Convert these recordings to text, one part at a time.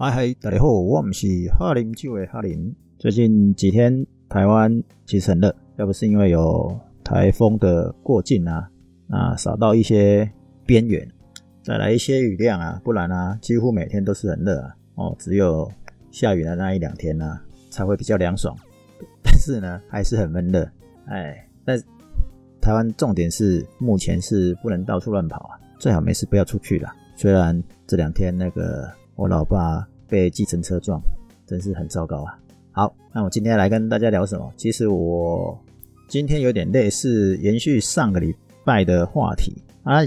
嗨嗨，大家好，我们是哈林就位哈林。最近几天台湾其实很热，要不是因为有台风的过境啊，那扫到一些边缘，再来一些雨量啊，不然啊，几乎每天都是很热啊。哦，只有下雨的那一两天呢、啊，才会比较凉爽。但是呢，还是很闷热。哎，但台湾重点是目前是不能到处乱跑啊，最好没事不要出去啦。虽然这两天那个。我老爸被计程车撞，真是很糟糕啊！好，那我今天来跟大家聊什么？其实我今天有点类似延续上个礼拜的话题啊，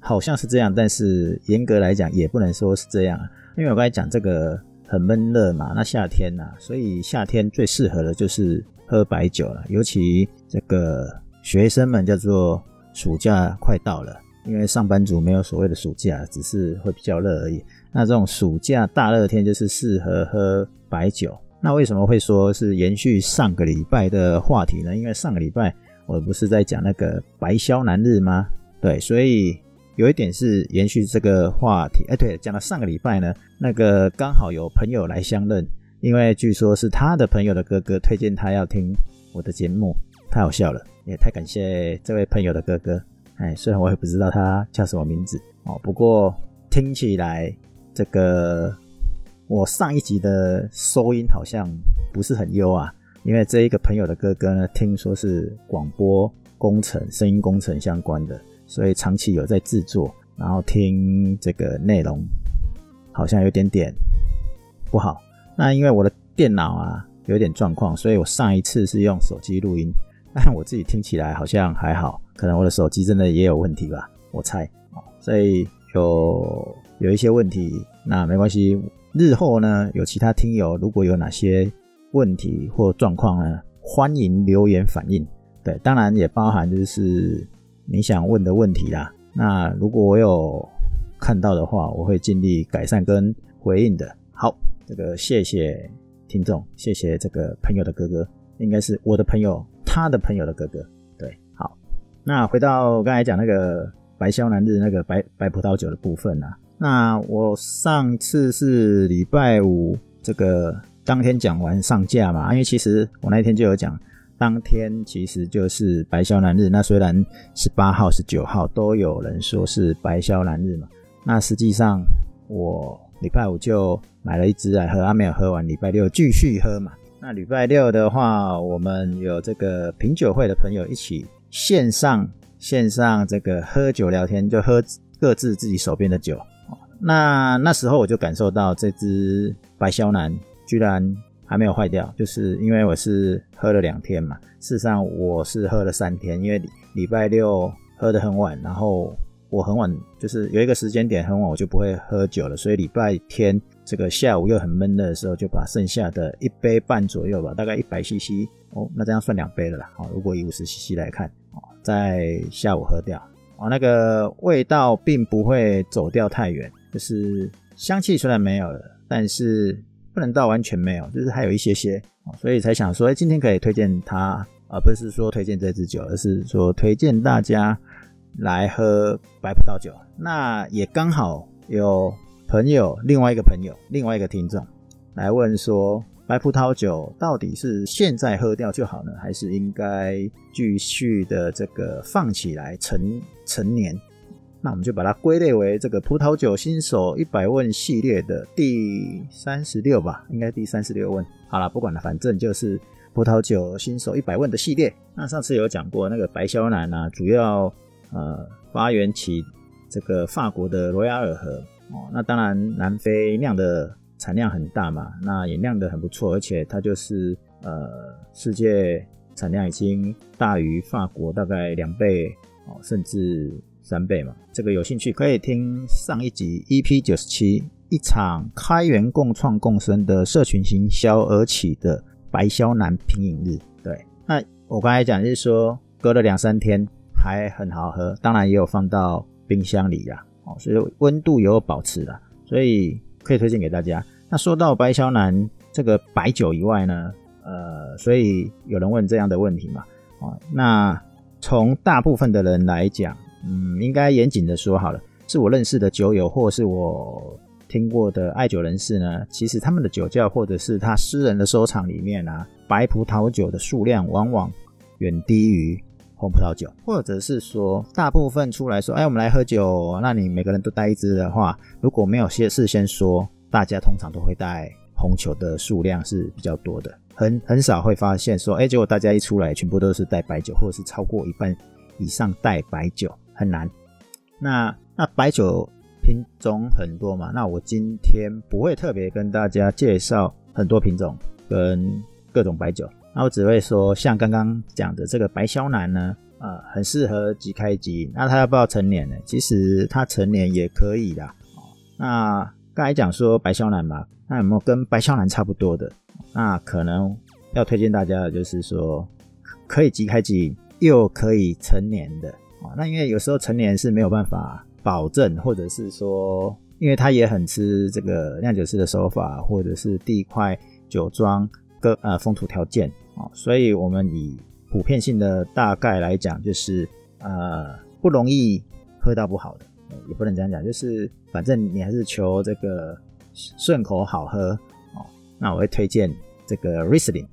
好像是这样，但是严格来讲也不能说是这样啊，因为我刚才讲这个很闷热嘛，那夏天呐、所以夏天最适合的就是喝白酒了，尤其这个学生们叫做暑假快到了，因为上班族没有所谓的暑假，只是会比较热而已。那这种暑假大热天就是适合喝白酒。那为什么会说是延续上个礼拜的话题呢？因为上个礼拜我不是在讲那个白肖男日吗？对，所以有一点是延续这个话题。哎，对，讲到上个礼拜呢，那个刚好有朋友来相认，因为据说是他的朋友的哥哥推荐他要听我的节目，太好笑了，也太感谢这位朋友的哥哥。哎，虽然我也不知道他叫什么名字哦，不过听起来。这个我上一集的收音好像不是很优啊，因为这一个朋友的哥哥呢，听说是广播工程、声音工程相关的，所以长期有在制作，然后听这个内容好像有点点不好。那因为我的电脑啊有点状况，所以我上一次是用手机录音，但我自己听起来好像还好，可能我的手机真的也有问题吧，我猜。所以有。有一些问题，那没关系。日后呢，有其他听友如果有哪些问题或状况呢，欢迎留言反映。对，当然也包含就是你想问的问题啦。那如果我有看到的话，我会尽力改善跟回应的。好，这个谢谢听众，谢谢这个朋友的哥哥，应该是我的朋友，他的朋友的哥哥。对，好，那回到刚才讲那个白肖男日那个白白葡萄酒的部分啊。那我上次是礼拜五这个当天讲完上架嘛，因为其实我那天就有讲，当天其实就是白肖男日。那虽然十八号、十九号都有人说是白肖男日嘛，那实际上我礼拜五就买了一支来喝，还没有喝完，礼拜六继续喝嘛。那礼拜六的话，我们有这个品酒会的朋友一起线上线上这个喝酒聊天，就喝各自自己手边的酒。那那时候我就感受到这支白肖男居然还没有坏掉，就是因为我是喝了两天嘛。事实上我是喝了三天，因为礼拜六喝得很晚，然后我很晚就是有一个时间点很晚，我就不会喝酒了。所以礼拜天这个下午又很闷热的时候，就把剩下的一杯半左右吧，大概一百 CC 哦，那这样算两杯了啦。好，如果以五十 CC 来看，哦，在下午喝掉，哦，那个味道并不会走掉太远。就是香气虽然没有了，但是不能到完全没有，就是还有一些些，所以才想说，哎，今天可以推荐它，而不是说推荐这支酒，而是说推荐大家来喝白葡萄酒。那也刚好有朋友，另外一个朋友，另外一个听众来问说，白葡萄酒到底是现在喝掉就好呢，还是应该继续的这个放起来陈陈年？那我们就把它归类为这个葡萄酒新手一百问系列的第三十六吧，应该第三十六问。好了，不管了，反正就是葡萄酒新手一百问的系列。那上次有讲过那个白肖男啊，主要呃发源起这个法国的罗亚尔河哦。那当然南非酿的产量很大嘛，那也酿得很不错，而且它就是呃世界产量已经大于法国大概两倍哦，甚至。三倍嘛，这个有兴趣可以听上一集 EP 九十七，一场开源共创共生的社群行销而起的白肖男品饮日。对，那我刚才讲就是说，隔了两三天还很好喝，当然也有放到冰箱里啦，哦，所以温度也有保持啦，所以可以推荐给大家。那说到白肖男这个白酒以外呢，呃，所以有人问这样的问题嘛，哦，那从大部分的人来讲。嗯，应该严谨的说好了，是我认识的酒友，或是我听过的爱酒人士呢，其实他们的酒窖或者是他私人的收藏里面啊，白葡萄酒的数量往往远低于红葡萄酒，或者是说大部分出来说，哎，我们来喝酒，那你每个人都带一支的话，如果没有先事先说，大家通常都会带红酒的数量是比较多的，很很少会发现说，哎，结果大家一出来全部都是带白酒，或者是超过一半以上带白酒，很难。那那白酒品种很多嘛，那我今天不会特别跟大家介绍很多品种跟各种白酒，那我只会说像刚刚讲的这个白肖南呢，呃，很适合即开即饮。那他要不要成年呢？其实他成年也可以的。那刚才讲说白肖南嘛，那有没有跟白肖南差不多的？那可能要推荐大家的就是说可以即开即饮，又可以成年的。那因为有时候成年是没有办法保证，或者是说，因为他也很吃这个酿酒师的手法，或者是地块、酒庄各呃风土条件啊，所以我们以普遍性的大概来讲，就是呃不容易喝到不好的，也不能这样讲，就是反正你还是求这个顺口好喝哦。那我会推荐这个 Riesling。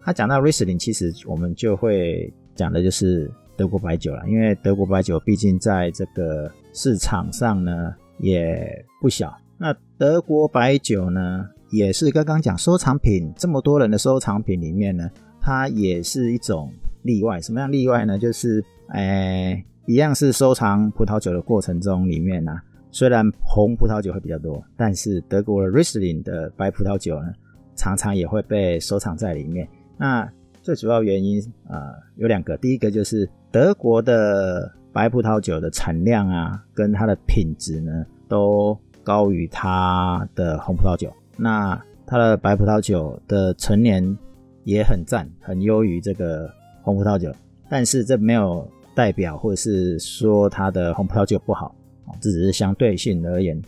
他讲到 Riesling，其实我们就会讲的就是。德国白酒啦，因为德国白酒毕竟在这个市场上呢也不小。那德国白酒呢，也是刚刚讲收藏品，这么多人的收藏品里面呢，它也是一种例外。什么样例外呢？就是，哎，一样是收藏葡萄酒的过程中里面呢，虽然红葡萄酒会比较多，但是德国的 Riesling 的白葡萄酒呢，常常也会被收藏在里面。那最主要原因啊，呃，有两个，第一个就是。德国的白葡萄酒的产量啊，跟它的品质呢，都高于它的红葡萄酒。那它的白葡萄酒的陈年也很赞，很优于这个红葡萄酒。但是这没有代表或者是说它的红葡萄酒不好，这只是相对性而言。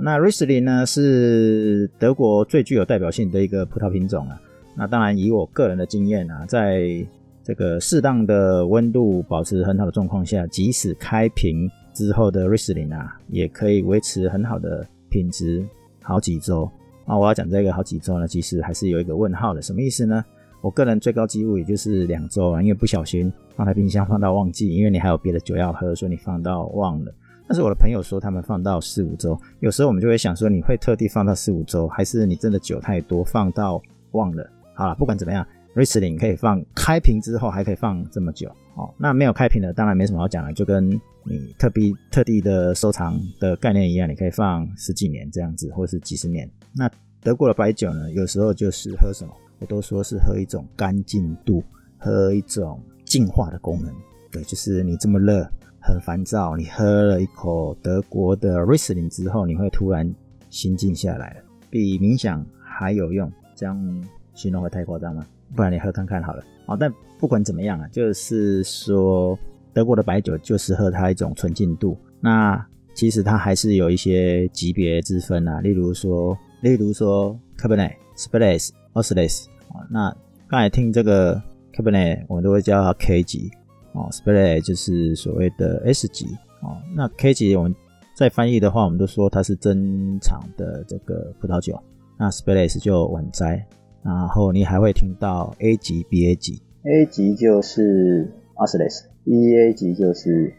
那 Riesling 呢，是德国最具有代表性的一个葡萄品种啊。那当然，以我个人的经验啊，在这个适当的温度保持很好的状况下，即使开瓶之后的 Riesling 啊，也可以维持很好的品质好几周。啊，我要讲这个好几周呢，其实还是有一个问号的，什么意思呢？我个人最高纪录也就是两周啊，因为不小心放在冰箱放到忘记，因为你还有别的酒要喝，所以你放到忘了。但是我的朋友说他们放到四五周，有时候我们就会想说，你会特地放到四五周，还是你真的酒太多放到忘了？好了，不管怎么样。Riesling 可以放开瓶之后还可以放这么久哦，那没有开瓶的当然没什么好讲了，就跟你特别特地的收藏的概念一样，你可以放十几年这样子，或是几十年。那德国的白酒呢，有时候就是喝什么，我都说是喝一种干净度，喝一种净化的功能。对，就是你这么热很烦躁，你喝了一口德国的 Riesling 之后，你会突然心静下来了，比冥想还有用。这样形容会太夸张吗？不然你喝看看好了。好，但不管怎么样啊，就是说德国的白酒就是喝它一种纯净度。那其实它还是有一些级别之分啊，例如说，例如说 Cabernet、Syrah、Auslese 啊。那刚才听这个 Cabernet，我们都会叫它 K 级哦，Syrah 就是所谓的 S 级哦。那 K 级我们在翻译的话，我们都说它是珍藏的这个葡萄酒。那 Syrah 就晚摘。然后你还会听到 A 级、BA 级，A 级就是 o s l e s B A 级就是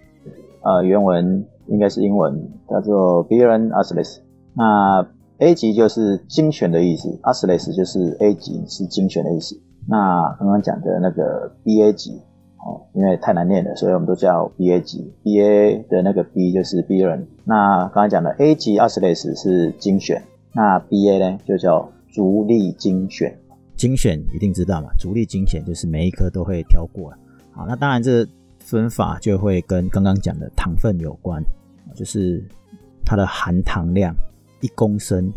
呃原文应该是英文叫做 Beren Asles。那 A 级就是精选的意思，Auslese 就是 A 级是精选的意思。那刚刚讲的那个 BA 级哦，因为太难念了，所以我们都叫 BA 级。BA 的那个 B 就是 Beren，。那刚才讲的 A 级 Auslese 是精选，那 BA 呢就叫。逐利精选，精选一定知道嘛？逐利精选就是每一颗都会挑过。好，那当然这分法就会跟刚刚讲的糖分有关，就是它的含糖量一公升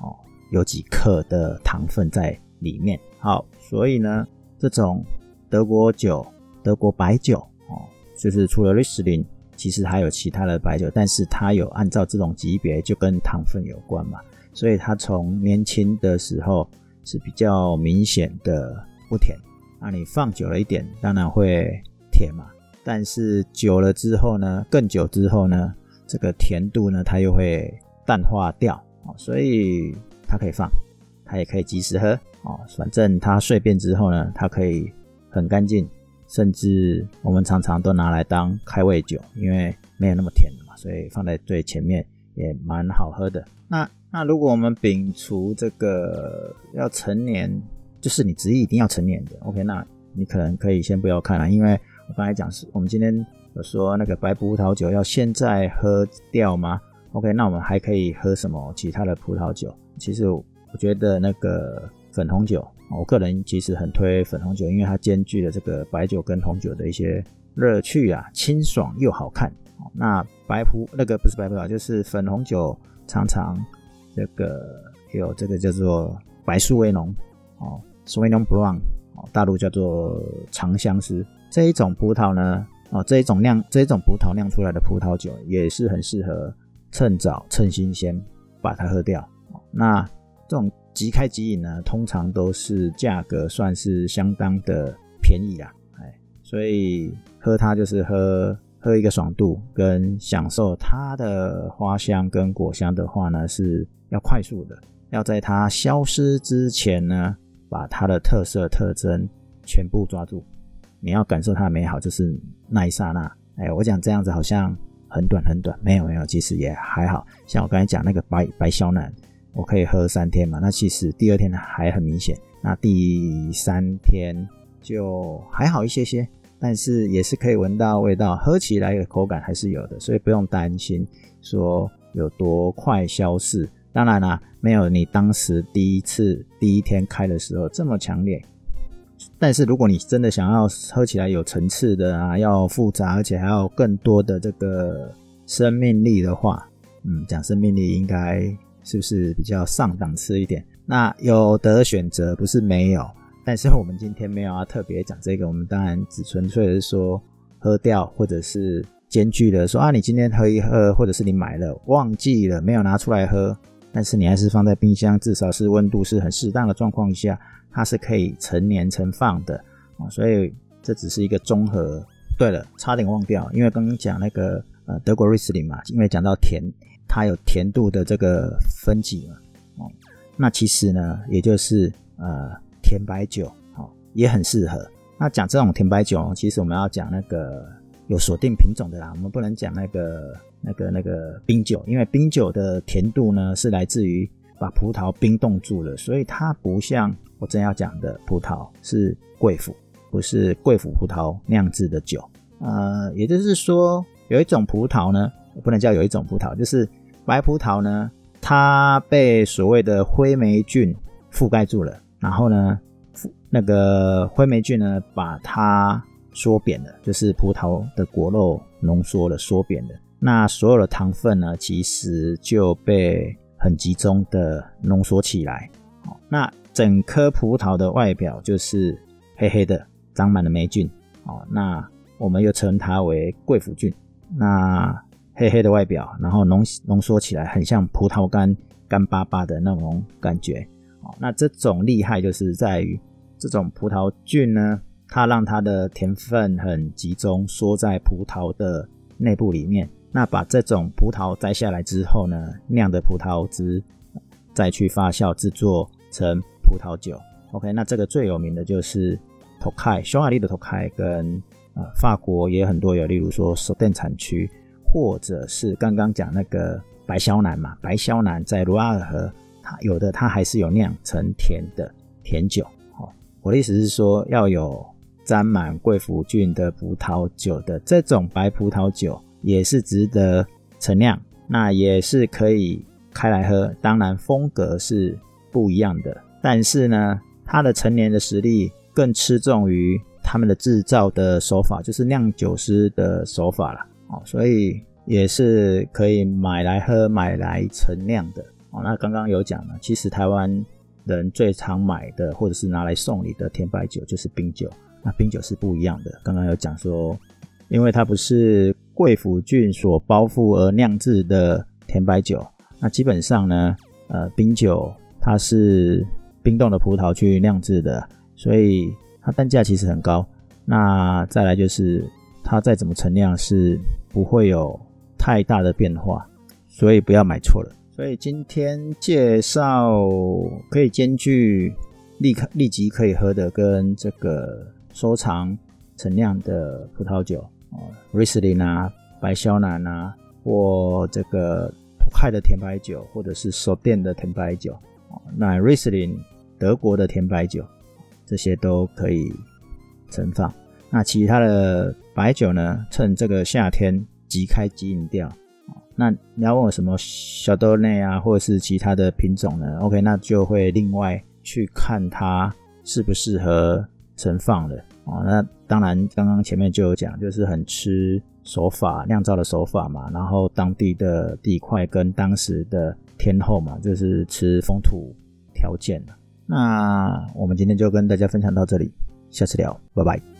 哦，有几克的糖分在里面。好，所以呢，这种德国酒、德国白酒哦，就是除了瑞士林其实还有其他的白酒，但是它有按照这种级别，就跟糖分有关嘛。所以它从年轻的时候是比较明显的不甜，那你放久了一点，当然会甜嘛。但是久了之后呢，更久之后呢，这个甜度呢，它又会淡化掉哦，所以它可以放，它也可以及时喝哦。反正它碎变之后呢，它可以很干净，甚至我们常常都拿来当开胃酒，因为没有那么甜了嘛，所以放在最前面也蛮好喝的。那那如果我们摒除这个要陈年，就是你执意一定要陈年的，OK，那你可能可以先不要看了，因为刚才讲是我们今天有说那个白葡萄酒要现在喝掉吗？OK，那我们还可以喝什么其他的葡萄酒？其实我觉得那个粉红酒，我个人其实很推粉红酒，因为它兼具了这个白酒跟红酒的一些乐趣啊，清爽又好看。那白葡那个不是白葡萄，就是粉红酒，常常这个有这个叫做白苏维浓哦，Sauvignon Blanc 哦，大陆叫做长相思这一种葡萄呢，哦，这一种酿这一种葡萄酿出来的葡萄酒也是很适合。趁早趁新鲜把它喝掉。那这种即开即饮呢，通常都是价格算是相当的便宜啦。哎，所以喝它就是喝喝一个爽度，跟享受它的花香跟果香的话呢，是要快速的，要在它消失之前呢，把它的特色特征全部抓住。你要感受它的美好，就是那一刹那。哎，我讲这样子好像。很短很短，没有没有，其实也还好。像我刚才讲那个白白肖楠，我可以喝三天嘛。那其实第二天还很明显，那第三天就还好一些些，但是也是可以闻到味道，喝起来的口感还是有的，所以不用担心说有多快消逝。当然啦，没有你当时第一次第一天开的时候这么强烈。但是如果你真的想要喝起来有层次的啊，要复杂，而且还要更多的这个生命力的话，嗯，讲生命力应该是不是比较上档次一点？那有得选择，不是没有。但是我们今天没有要特别讲这个，我们当然只纯粹的是说喝掉，或者是兼具的说啊，你今天喝一喝，或者是你买了忘记了没有拿出来喝，但是你还是放在冰箱，至少是温度是很适当的状况下。它是可以陈年陈放的啊，所以这只是一个综合。对了，差点忘掉，因为刚刚讲那个呃德国瑞士林嘛，因为讲到甜，它有甜度的这个分级嘛，哦，那其实呢，也就是呃甜白酒，哦，也很适合。那讲这种甜白酒，其实我们要讲那个有锁定品种的啦，我们不能讲那个那个那个冰酒，因为冰酒的甜度呢是来自于把葡萄冰冻住了，所以它不像。我正要讲的葡萄是贵腐，不是贵腐葡萄酿制的酒。呃，也就是说，有一种葡萄呢，不能叫有一种葡萄，就是白葡萄呢，它被所谓的灰霉菌覆盖住了，然后呢，那个灰霉菌呢，把它缩扁了，就是葡萄的果肉浓缩了，缩扁了。那所有的糖分呢，其实就被很集中的浓缩起来。好，那。整颗葡萄的外表就是黑黑的，长满了霉菌。哦，那我们又称它为贵腐菌。那黑黑的外表，然后浓浓缩起来，很像葡萄干，干巴巴的那种感觉。哦，那这种厉害就是在于这种葡萄菌呢，它让它的甜分很集中，缩在葡萄的内部里面。那把这种葡萄摘下来之后呢，酿的葡萄汁再去发酵制作成。葡萄酒，OK，那这个最有名的就是托开，匈牙利的托开跟呃法国也很多有，例如说索甸产区，或者是刚刚讲那个白肖南嘛，白肖南在卢瓦尔河，它有的它还是有酿成甜的甜酒。哦，我的意思是说，要有沾满贵腐菌的葡萄酒的这种白葡萄酒，也是值得陈酿，那也是可以开来喝，当然风格是不一样的。但是呢，它的陈年的实力更吃重于他们的制造的手法，就是酿酒师的手法了。哦，所以也是可以买来喝、买来陈酿的。哦，那刚刚有讲了，其实台湾人最常买的或者是拿来送礼的甜白酒就是冰酒。那冰酒是不一样的，刚刚有讲说，因为它不是贵腐菌所包覆而酿制的甜白酒，那基本上呢，呃，冰酒它是。冰冻的葡萄去酿制的，所以它单价其实很高。那再来就是它再怎么陈酿是不会有太大的变化，所以不要买错了。所以今天介绍可以兼具立刻立即可以喝的跟这个收藏陈酿的葡萄酒哦，Riesling 啊，白肖南啊，或这个托海的甜白酒，或者是手店的甜白酒，那 Riesling 德国的甜白酒，这些都可以存放。那其他的白酒呢，趁这个夏天即开即饮掉。那你要问我什么小豆内啊，或者是其他的品种呢？OK，那就会另外去看它适不适合存放了哦。那当然，刚刚前面就有讲，就是很吃手法酿造的手法嘛，然后当地的地块跟当时的天候嘛，就是吃风土条件。那我们今天就跟大家分享到这里，下次聊，拜拜。